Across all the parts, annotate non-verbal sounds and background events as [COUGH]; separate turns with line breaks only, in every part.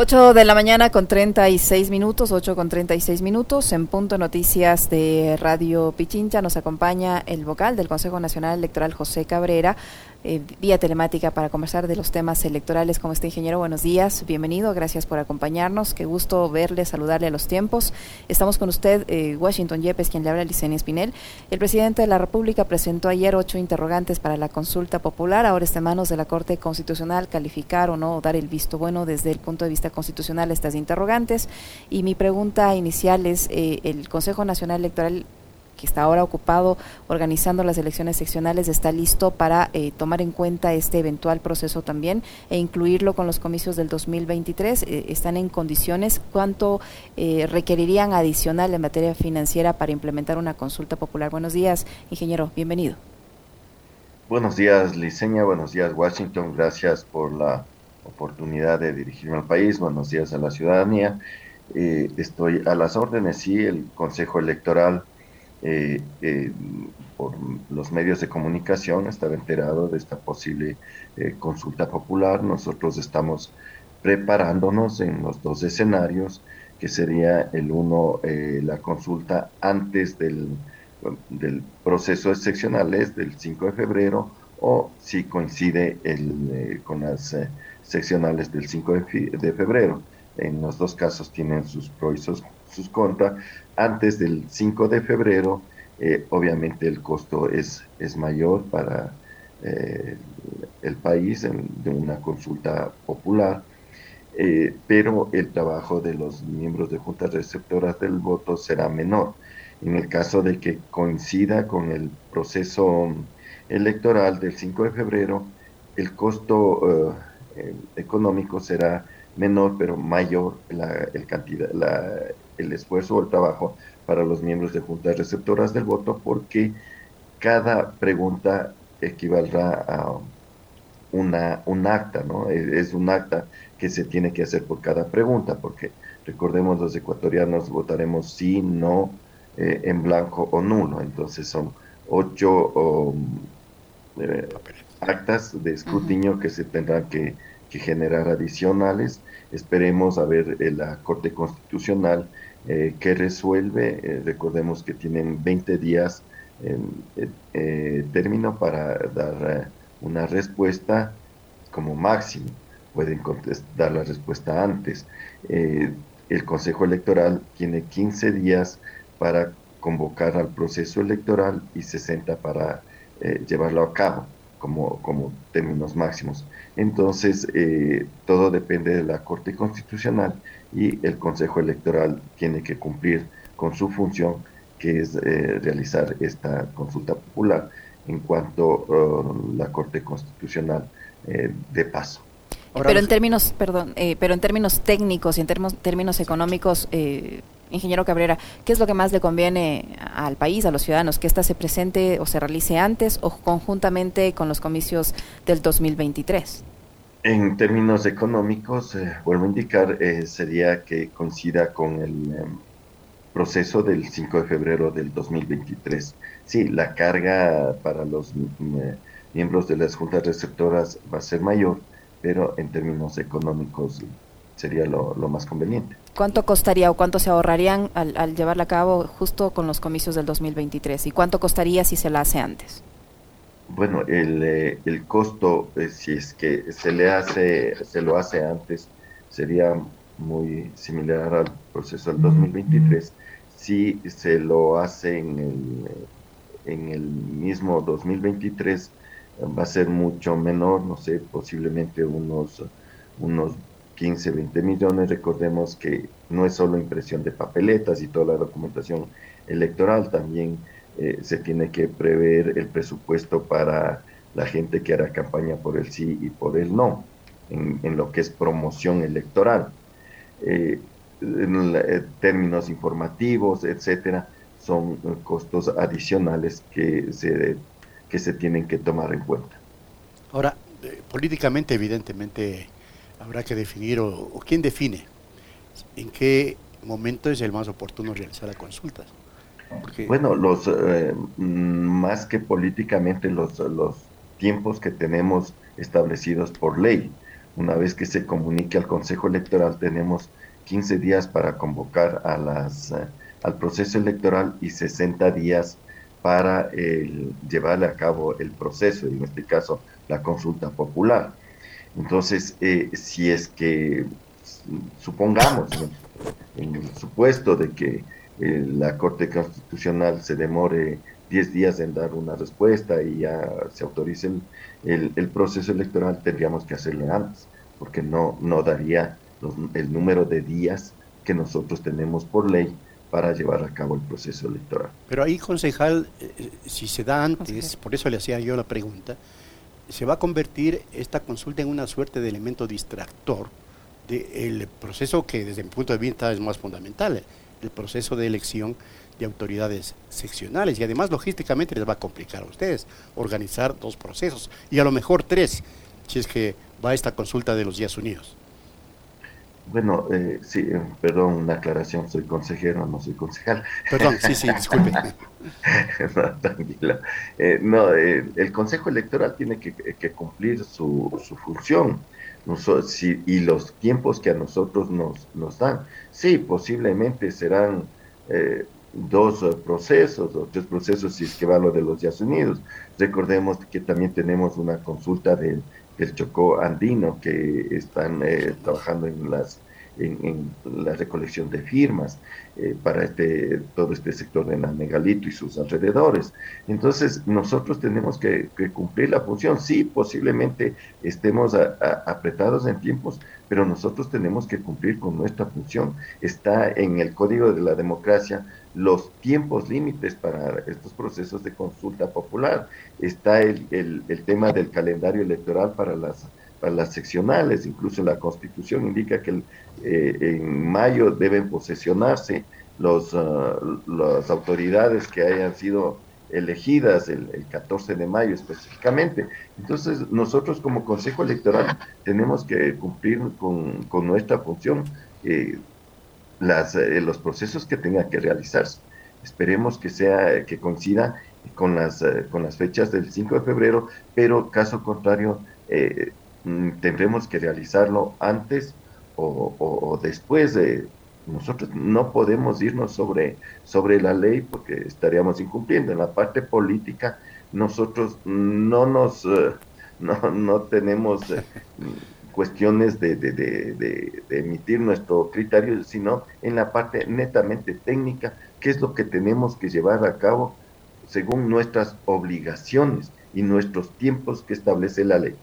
8 de la mañana con 36 minutos, 8 con 36 minutos, en punto noticias de Radio Pichincha. Nos acompaña el vocal del Consejo Nacional Electoral José Cabrera eh, vía telemática para conversar de los temas electorales. Como está, ingeniero, buenos días, bienvenido, gracias por acompañarnos. Qué gusto verle, saludarle a los tiempos. Estamos con usted, eh, Washington Yepes, quien le habla, Licenia Espinel. El presidente de la República presentó ayer ocho interrogantes para la consulta popular. Ahora está en manos de la Corte Constitucional calificar o no, dar el visto bueno desde el punto de vista constitucional a estas interrogantes. Y mi pregunta inicial es, eh, ¿el Consejo Nacional Electoral que está ahora ocupado organizando las elecciones seccionales, está listo para eh, tomar en cuenta este eventual proceso también e incluirlo con los comicios del 2023. Eh, ¿Están en condiciones? ¿Cuánto eh, requerirían adicional en materia financiera para implementar una consulta popular? Buenos días, ingeniero, bienvenido.
Buenos días, Liceña, buenos días, Washington, gracias por la oportunidad de dirigirme al país, buenos días a la ciudadanía. estoy a las órdenes, sí, el Consejo Electoral eh, eh, por los medios de comunicación estaba enterado de esta posible eh, consulta popular. Nosotros estamos preparándonos en los dos escenarios, que sería el uno, la consulta antes del, del proceso excepcionales del 5 de febrero, o si coincide el, con las seccionales del 5 de, febrero. En los dos casos tienen sus pros y sus contras antes del 5 de febrero, eh, obviamente el costo es, es mayor para eh, el país de una consulta popular, eh, pero el trabajo de los miembros de juntas receptoras del voto será menor. En el caso de que coincida con el proceso electoral del 5 de febrero, el costo económico será menor, pero mayor la, el cantidad, la, el esfuerzo o el trabajo para los miembros de juntas receptoras del voto, porque cada pregunta equivaldrá a una, un acta, ¿no? Es, un acta que se tiene que hacer por cada pregunta, porque recordemos los ecuatorianos votaremos sí, no, eh, en blanco o nulo, entonces son ocho eh, actas de escrutinio que se tendrán que, que generar adicionales. Esperemos a ver eh, la Corte Constitucional eh, que resuelve. Eh, recordemos que tienen 20 días término para dar una respuesta como máximo. Pueden dar la respuesta antes. el Consejo Electoral tiene 15 días para convocar al proceso electoral y 60 para llevarlo a cabo como, como términos máximos. Entonces, eh, todo depende de la Corte Constitucional y el Consejo Electoral tiene que cumplir con su función, que es eh, realizar esta consulta popular en cuanto uh, la Corte Constitucional eh, de paso.
pero en términos, perdón, pero en términos técnicos y en términos, términos económicos, ingeniero Cabrera, ¿qué es lo que más le conviene al país, a los ciudadanos? ¿Que ésta se presente o se realice antes o conjuntamente con los comicios del 2023?
En términos económicos, eh, vuelvo a indicar, eh, sería que coincida con el em, proceso del 5 de febrero del 2023. Sí, la carga para los mm, eh, miembros de las juntas receptoras va a ser mayor, pero en términos económicos sería lo, más conveniente.
¿Cuánto costaría o cuánto se ahorrarían al, llevarla a cabo justo con los comicios del 2023? ¿Y cuánto costaría si se la hace antes?
Bueno, el, eh, el costo, eh, si es que se le hace, se lo hace antes, sería muy similar al proceso del 2023. Si se lo hace en el, en el mismo 2023, va a ser mucho menor, no sé, posiblemente unos, unos 15, 20 millones. Recordemos que no es solo impresión de papeletas y toda la documentación electoral, también eh, se tiene que prever el presupuesto para la gente que hará campaña por el sí y por el no, en, lo que es promoción electoral. Eh, en eh, términos informativos, etcétera, son costos adicionales que se, que se tienen que tomar en cuenta.
Ahora, políticamente, evidentemente, habrá que definir, o, quién define, en qué momento es el más oportuno realizar la consulta.
Bueno, los eh, más que políticamente los, los tiempos que tenemos establecidos por ley. Una vez que se comunique al Consejo Electoral, tenemos 15 días para convocar a las, eh, al proceso electoral y 60 días para el, llevarle a cabo el proceso, en este caso la consulta popular. Entonces, eh, si es que supongamos, en el supuesto de que eh, la Corte Constitucional se demore 10 días en dar una respuesta y ya se autorice el, el, proceso electoral, tendríamos que hacerlo antes, porque no, no daría el número de días que nosotros tenemos por ley para llevar a cabo el proceso electoral.
Pero ahí, concejal, eh, si se da antes, por eso le hacía yo la pregunta, se va a convertir esta consulta en una suerte de elemento distractor del proceso que desde mi punto de vista es más fundamental, el proceso de elección de autoridades seccionales y además logísticamente les va a complicar a ustedes organizar dos procesos y a lo mejor tres si es que va esta consulta de los días unidos.
Bueno, eh, sí, eh, perdón, una aclaración, soy consejero, no soy concejal.
Perdón, sí, sí, disculpe. [LAUGHS]
no, tranquila. Eh, no, el Consejo Electoral tiene que, cumplir su, su función y los tiempos que a nosotros nos, nos dan. Sí, posiblemente serán dos procesos o tres procesos si es que va lo de los Días Unidos. Recordemos que también tenemos una consulta del el Chocó andino que están eh, trabajando en las en, la recolección de firmas eh, para este todo este sector de la megalito y sus alrededores. Entonces, nosotros tenemos que, cumplir la función. Sí, posiblemente estemos apretados en tiempos, pero nosotros tenemos que cumplir con nuestra función. Está en el Código de la Democracia los tiempos límites para estos procesos de consulta popular. Está el, el, tema del calendario electoral para las, para las seccionales, incluso la Constitución indica que eh, en mayo deben posesionarse los, ah, las autoridades que hayan sido elegidas el, 14 de mayo específicamente. Entonces, nosotros como Consejo Electoral tenemos que cumplir con, con nuestra función. Eh, las, eh, los procesos que tenga que realizarse. Esperemos que sea que coincida con las, eh, con las fechas del 5 de febrero, pero caso contrario, eh, tendremos que realizarlo antes o, después de... Nosotros no podemos irnos sobre, sobre la ley porque estaríamos incumpliendo. En la parte política, nosotros no nos... [LAUGHS] no, no tenemos [LAUGHS] cuestiones de, de, de, emitir nuestro criterio, sino en la parte netamente técnica, qué es lo que tenemos que llevar a cabo según nuestras obligaciones y nuestros tiempos que establece la ley.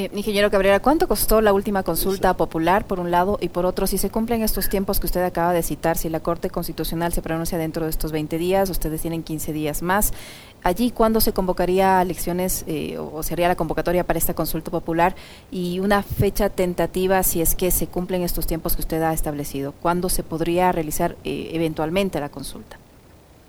Eh, ingeniero Cabrera, ¿cuánto costó la última consulta popular, por un lado, y por otro, si se cumplen estos tiempos que usted acaba de citar, si la Corte Constitucional se pronuncia dentro de estos 20 días, ustedes tienen 15 días más, allí cuándo se convocaría elecciones eh, o sería la convocatoria para esta consulta popular y una fecha tentativa si es que se cumplen estos tiempos que usted ha establecido, ¿cuándo se podría realizar eh, eventualmente la consulta?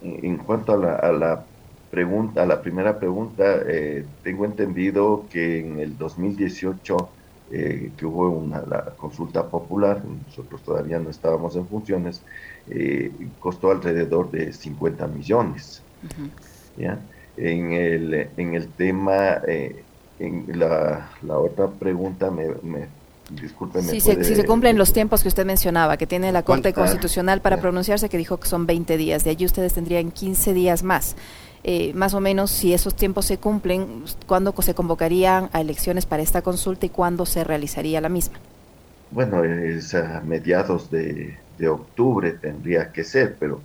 En cuanto a la pregunta, la primera pregunta, eh, tengo entendido que en el 2018 eh, que hubo una la consulta popular, nosotros todavía no estábamos en funciones, eh, costó alrededor de 50 millones. ¿ya? En, el, en el tema, en la, la, otra pregunta me, me Disculpe,
si, se, si se cumplen los tiempos que usted mencionaba, que tiene la Corte Constitucional para pronunciarse, que dijo que son 20 días, de allí ustedes tendrían 15 días más. Eh, más o menos si esos tiempos se cumplen, cuándo se convocarían a elecciones para esta consulta y cuándo se realizaría la misma.
Bueno, es a mediados de, octubre tendría que ser, pero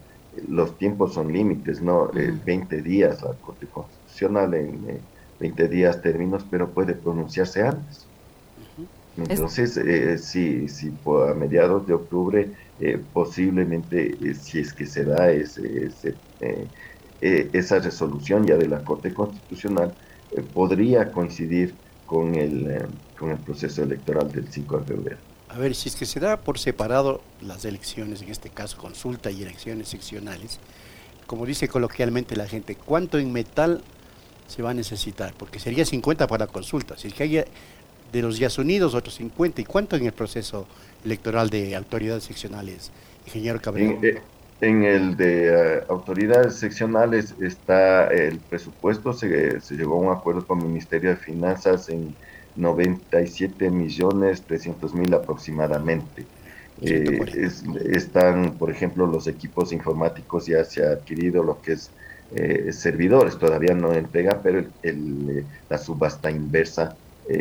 los tiempos son límites, ¿no? 20 días, la Corte Constitucional en 20 eh, días términos, pero puede pronunciarse antes. Entonces, eh, sí, sí, a mediados de octubre, eh, posiblemente, si es que se da ese, ese eh, esa resolución ya de la Corte Constitucional eh, podría coincidir con el, eh, con el proceso electoral del 5 de febrero.
A ver, si es que se da por separado las elecciones, en este caso consulta y elecciones seccionales, como dice coloquialmente la gente, ¿cuánto en metal se va a necesitar? Porque sería 50 para consulta. Si es que hay de los días unidos otros 50, ¿y cuánto en el proceso electoral de autoridades seccionales, ingeniero Cabrera?
En el de eh, autoridades seccionales está el presupuesto, se, se, llegó a un acuerdo con el Ministerio de Finanzas en 97 millones 300 mil aproximadamente. Eh, están, por ejemplo, los equipos informáticos, ya se ha adquirido lo que es eh, servidores, todavía no entrega, pero el, la subasta inversa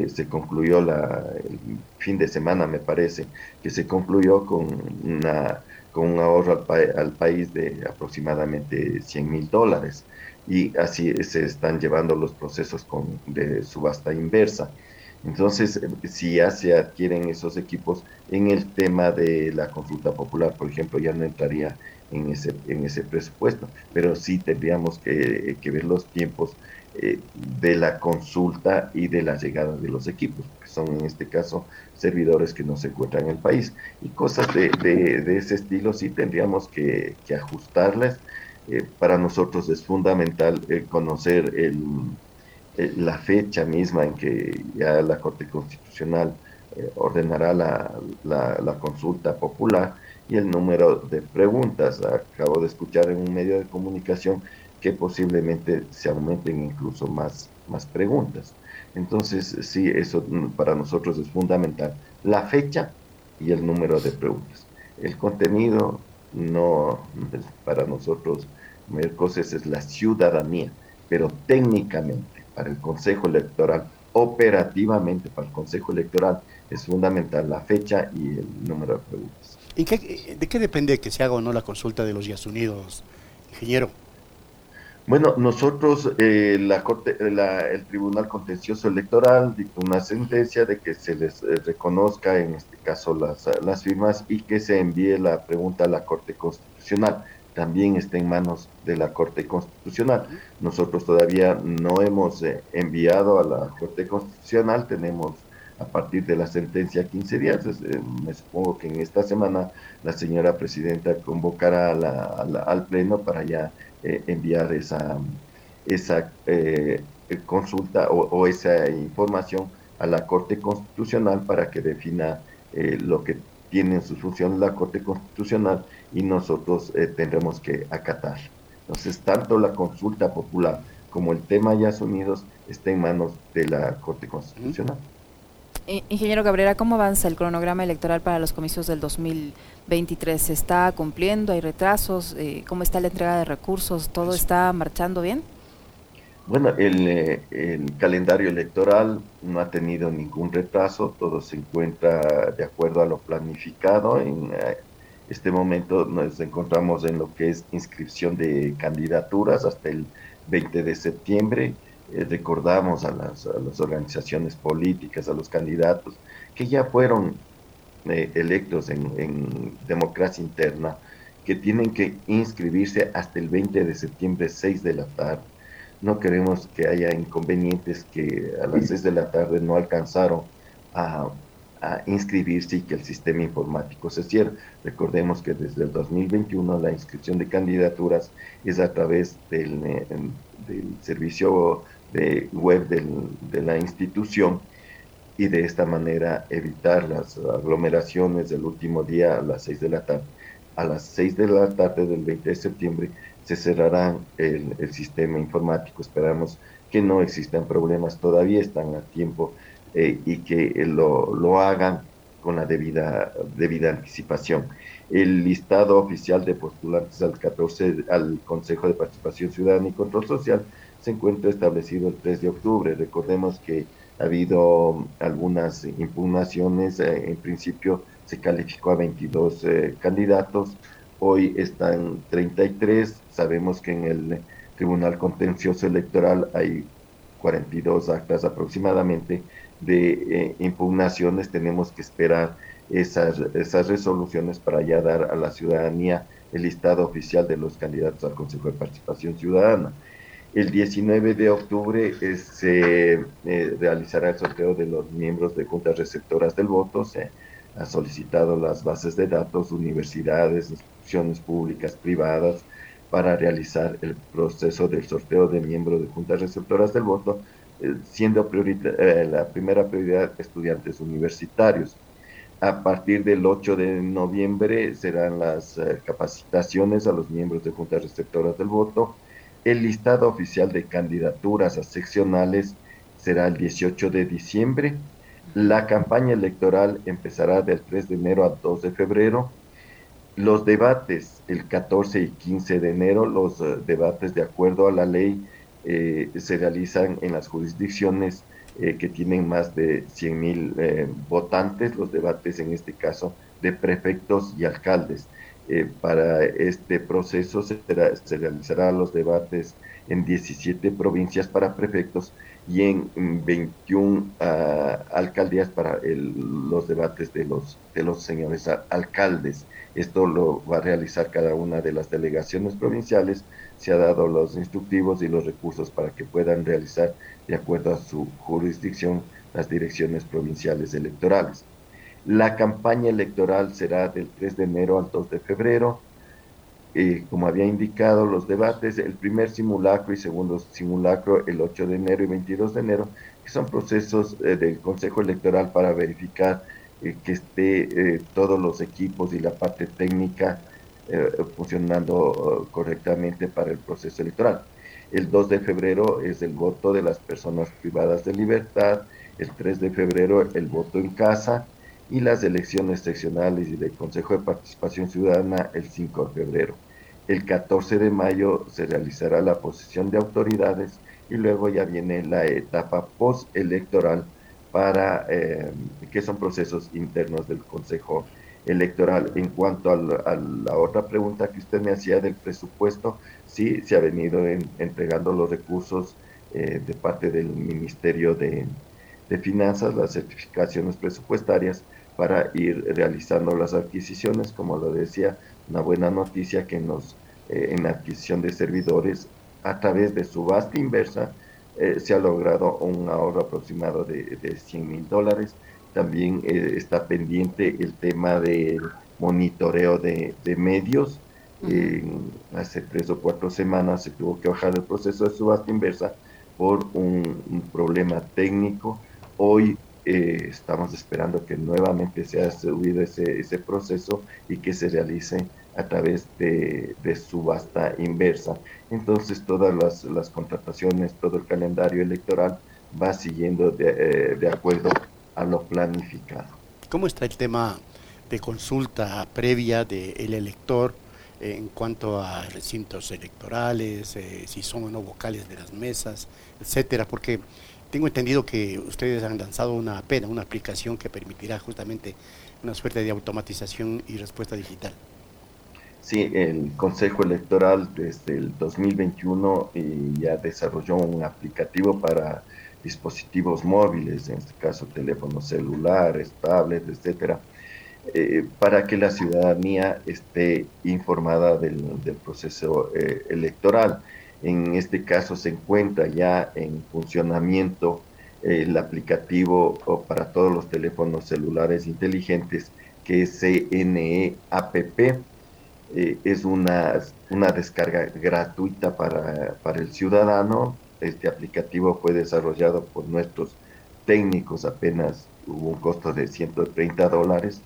se concluyó la, el fin de semana, me parece, que se concluyó con, una, con un ahorro al, país de aproximadamente 100 mil dólares. Y así se están llevando los procesos con, de subasta inversa. Entonces, si ya se adquieren esos equipos, en el tema de la consulta popular, por ejemplo, ya no entraría en ese, en ese presupuesto, pero sí tendríamos que, ver los tiempos eh, de la consulta y de la llegada de los equipos, que son en este caso servidores que no se encuentran en el país. Y cosas de, ese estilo sí tendríamos que, ajustarlas eh, para nosotros es fundamental eh, conocer eh, la fecha misma en que ya la Corte Constitucional ordenará la, consulta popular y el número de preguntas. Acabo de escuchar en un medio de comunicación que posiblemente se aumenten incluso más preguntas. Entonces, sí, eso para nosotros es fundamental. La fecha y el número de preguntas. El contenido no, para nosotros, Mercoses es la ciudadanía, pero técnicamente para el Consejo Electoral, operativamente para el Consejo Electoral, es fundamental la fecha y el número de preguntas.
¿Y de qué depende que se haga o no la consulta de los Días Unidos, ingeniero?
Bueno, nosotros, eh, la corte, el Tribunal Contencioso Electoral dictó una sentencia de que se les eh, reconozca, en este caso, las, las firmas y que se envíe la pregunta a la Corte Constitucional. También está en manos de la Corte Constitucional. Nosotros todavía no hemos eh, enviado a la Corte Constitucional, tenemos a partir de la sentencia 15 días. me supongo que en esta semana la señora presidenta convocará al Pleno para ya eh, enviar esa, esa eh, consulta o, esa información a la Corte Constitucional para que defina eh, lo que tiene en su función la Corte Constitucional y nosotros tendremos que acatar. Entonces, tanto la consulta popular como el tema ya Unidos está en manos de la Corte Constitucional.
Ingeniero Cabrera, ¿cómo avanza el cronograma electoral para los comicios del 2023? ¿Se está cumpliendo? ¿Hay retrasos? Eh, ¿Cómo está la entrega de recursos? ¿Todo está marchando bien?
Bueno, el, el, calendario electoral no ha tenido ningún retraso, todo se encuentra de acuerdo a lo planificado. En eh, este momento nos encontramos en lo que es inscripción de candidaturas hasta el 20 de septiembre eh, recordamos a las, organizaciones políticas, a los candidatos que ya fueron eh, electos en, democracia interna, que tienen que inscribirse hasta el 20 de septiembre, 6 de la tarde. No queremos que haya inconvenientes que a las 6 de la tarde no alcanzaron a, a inscribirse y que el sistema informático se cierre. Recordemos que desde el 2021 la inscripción de candidaturas es a través del, eh, del servicio de web de la institución y de esta manera evitar las aglomeraciones del último día a las 6 de la tarde. A las 6 de la tarde del 20 de septiembre se cerrará el, sistema informático. Esperamos que no existan problemas, todavía están a tiempo eh, y que lo, lo, hagan con la debida, debida anticipación. El listado oficial de postulantes al 14 al Consejo de Participación Ciudadana y Control Social se encuentra establecido el 3 de octubre. Recordemos que ha habido algunas impugnaciones, eh, en principio se calificó a 22 eh, candidatos, hoy están 33, sabemos que en el Tribunal Contencioso Electoral hay 42 actas aproximadamente de eh, impugnaciones, tenemos que esperar esas, esas resoluciones para ya dar a la ciudadanía el listado oficial de los candidatos al Consejo de Participación Ciudadana. El 19 de octubre se eh, realizará el sorteo de los miembros de juntas receptoras del voto. Se han solicitado las bases de datos, universidades, instituciones públicas, privadas, para realizar el proceso del sorteo de miembros de juntas receptoras del voto, eh, siendo la primera prioridad estudiantes universitarios. A partir del 8 de noviembre serán las capacitaciones a los miembros de juntas receptoras del voto el listado oficial de candidaturas a seccionales será el 18 de diciembre. La campaña electoral empezará del 3 de enero al 2 de febrero. Los debates el 14 y 15 de enero, los eh, debates de acuerdo a la ley eh, se realizan en las jurisdicciones eh, que tienen más de 100 mil votantes, los debates en este caso de prefectos y alcaldes. para este proceso se, se realizarán los debates en 17 provincias para prefectos y en 21 ah, alcaldías para los debates de los, de los señores alcaldes. Esto lo va a realizar cada una de las delegaciones provinciales. Se ha dado los instructivos y los recursos para que puedan realizar de acuerdo a su jurisdicción las direcciones provinciales electorales. La campaña electoral será del 3 de enero al 2 de febrero eh, como había indicado, los debates, el primer simulacro y segundo simulacro el 8 de enero y 22 de enero, que son procesos eh, del Consejo Electoral para verificar eh, que esté todos los equipos y la parte técnica funcionando correctamente para el proceso electoral. El 2 de febrero es el voto de las personas privadas de libertad, el 3 de febrero el voto en casa y las elecciones seccionales y del Consejo de Participación Ciudadana el 5 de febrero. El 14 de mayo se realizará la posesión de autoridades y luego ya viene la etapa postelectoral para eh, que son procesos internos del Consejo Electoral. En cuanto a la, otra pregunta que usted me hacía del presupuesto, sí se ha venido entregando los recursos eh, de parte del Ministerio de, de Finanzas, las certificaciones presupuestarias para ir realizando las adquisiciones, como lo decía, una buena noticia que nos, eh, en adquisición de servidores, a través de subasta inversa, eh, se ha logrado un ahorro aproximado de, de 100 mil dólares. También eh, está pendiente el tema del monitoreo de, de medios. hace tres o cuatro semanas se tuvo que bajar el proceso de subasta inversa por un, problema técnico. Hoy estamos esperando que nuevamente sea subido ese, ese proceso y que se realice a través de, subasta inversa. Entonces todas las, contrataciones, todo el calendario electoral va siguiendo de, eh, acuerdo a lo planificado.
¿Cómo está el tema de consulta previa del elector en cuanto a recintos electorales, eh, si son o no vocales de las mesas, etcétera? Porque tengo entendido que ustedes han lanzado una pena, una aplicación que permitirá justamente una suerte de automatización y respuesta digital.
Sí, el Consejo Electoral desde el 2021 eh, ya desarrolló un aplicativo para dispositivos móviles, en este caso teléfonos celulares, tablets, etcétera, eh, para que la ciudadanía esté informada del, proceso eh, electoral. En este caso se encuentra ya en funcionamiento el aplicativo para todos los teléfonos celulares inteligentes que es CNE App eh, es una, una descarga gratuita para, para el ciudadano. Este aplicativo fue desarrollado por nuestros técnicos, apenas hubo un costo de 130 dólares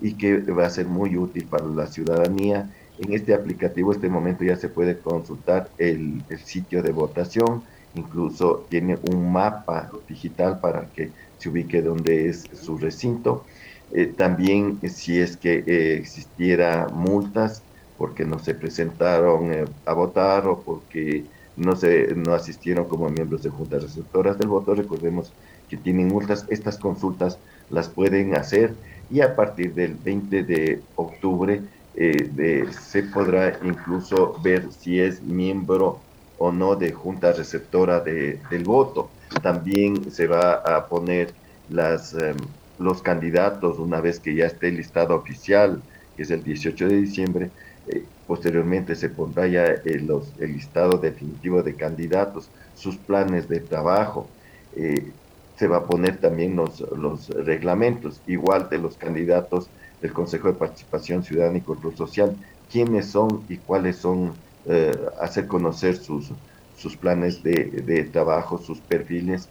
y que va a ser muy útil para la ciudadanía. En este aplicativo, este momento ya se puede consultar el, sitio de votación, incluso tiene un mapa digital para que se ubique donde es su recinto eh, también eh, si es que eh, existiera multas porque no se presentaron a votar o porque no se no asistieron como miembros de juntas receptoras del voto, recordemos que tienen multas, estas consultas las pueden hacer y a partir del 20 de octubre se podrá incluso ver si es miembro o no de junta receptora de, del voto. También se va a poner las em, los candidatos, una vez que ya esté listado oficial, que es el 18 de diciembre, eh, posteriormente se pondrá ya el, los, el, listado definitivo de candidatos, sus planes de trabajo, eh, se va a poner también los, los reglamentos, igual de los candidatos del Consejo de Participación Ciudadana y Control Social, quiénes son y cuáles son, eh, hacer conocer sus, sus planes de, de trabajo, sus perfiles,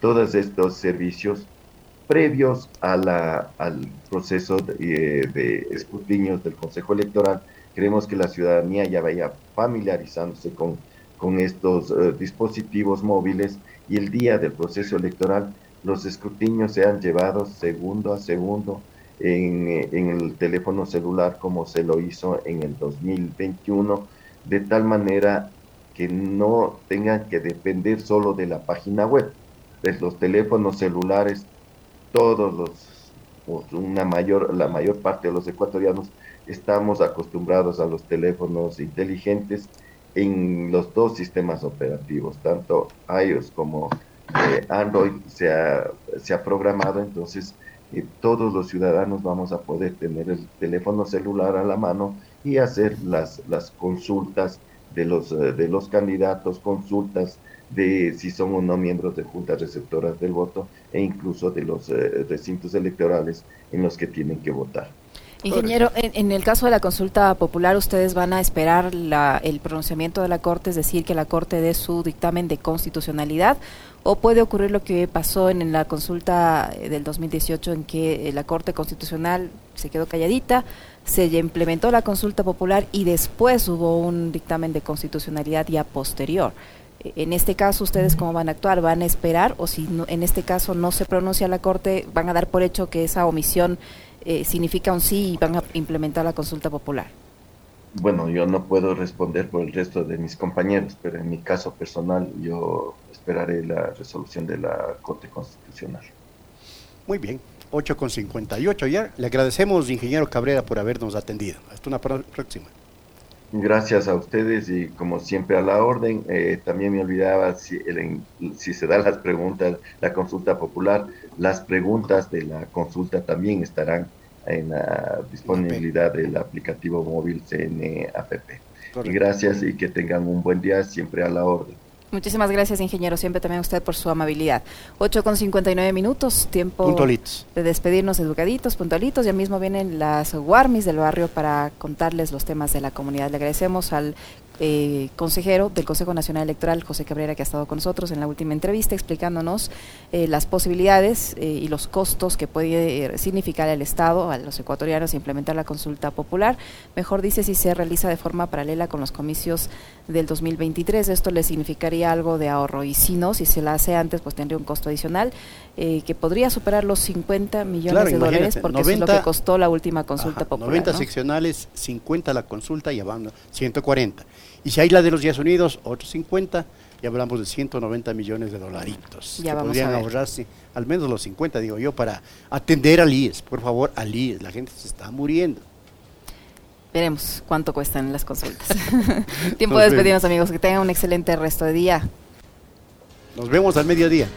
todos estos servicios previos a la, al proceso de, de escrutinios del Consejo Electoral, creemos que la ciudadanía ya vaya familiarizándose con con estos dispositivos móviles y el día del proceso electoral los escrutinios sean llevados segundo a segundo en, en, el teléfono celular como se lo hizo en el 2021, de tal manera que no tengan que depender solo de la página web. De los teléfonos celulares, todos los, una mayor, la mayor parte de los ecuatorianos estamos acostumbrados a los teléfonos inteligentes en los dos sistemas operativos, tanto iOS como eh, Android se ha, se ha programado, entonces eh, todos los ciudadanos vamos a poder tener el teléfono celular a la mano y hacer las, las consultas de los, eh, de los candidatos, consultas de si son o no miembros de juntas receptoras del voto e incluso de los eh, recintos electorales en los que tienen que votar.
Ingeniero, en, el caso de la consulta popular, ¿ustedes van a esperar la, el pronunciamiento de la Corte, es decir, que la Corte dé su dictamen de constitucionalidad? ¿O puede ocurrir lo que pasó en, la consulta eh, del 2018 en que la Corte Constitucional se quedó calladita, se implementó la consulta popular y después hubo un dictamen de constitucionalidad ya posterior? E, en este caso, ¿ustedes cómo van a actuar? ¿Van a esperar o si en este caso no se pronuncia la Corte, van a dar por hecho que esa omisión eh, significa un sí y van a implementar la consulta popular?
Bueno, yo no puedo responder por el resto de mis compañeros, pero en mi caso personal yo esperaré la resolución de la Corte Constitucional.
Muy bien, 8.58 ya. Le agradecemos, ingeniero Cabrera, por habernos atendido. Hasta una próxima.
Gracias a ustedes y como siempre a la orden. Eh, también me olvidaba si, si se dan las preguntas, la consulta popular, las preguntas de la consulta también estarán en la disponibilidad del aplicativo móvil CNAPP. Y gracias y que tengan un buen día siempre a la orden.
Muchísimas gracias, ingeniero. Siempre también a usted por su amabilidad. 8 con 59 minutos, tiempo de despedirnos educaditos, puntualitos. Ya mismo vienen las Warmis del barrio para contarles los temas de la comunidad. Le agradecemos al eh, consejero del Consejo Nacional Electoral, José Cabrera, que ha estado con nosotros en la última entrevista explicándonos eh, las posibilidades eh, y los costos que puede significar el Estado a los ecuatorianos implementar la consulta popular. Mejor dice si se realiza de forma paralela con los comicios del 2023. Esto le significaría algo de ahorro y si no, si se la hace antes, pues tendría un costo adicional que podría superar los 50 millones de dólares porque es lo que costó la última consulta popular.
90 seccionales, 50 la consulta y van 140. Y si hay la de los Estados Unidos, otros 50, ya hablamos de 190 millones de dolaritos. Ya que podrían ahorrarse al menos los 50, digo yo, para atender al IES. Por favor, al IES. La gente se está muriendo.
Veremos cuánto cuestan las consultas. [LAUGHS] Tiempo de despedirnos, amigos. Que tengan un excelente resto de día.
Nos vemos al mediodía.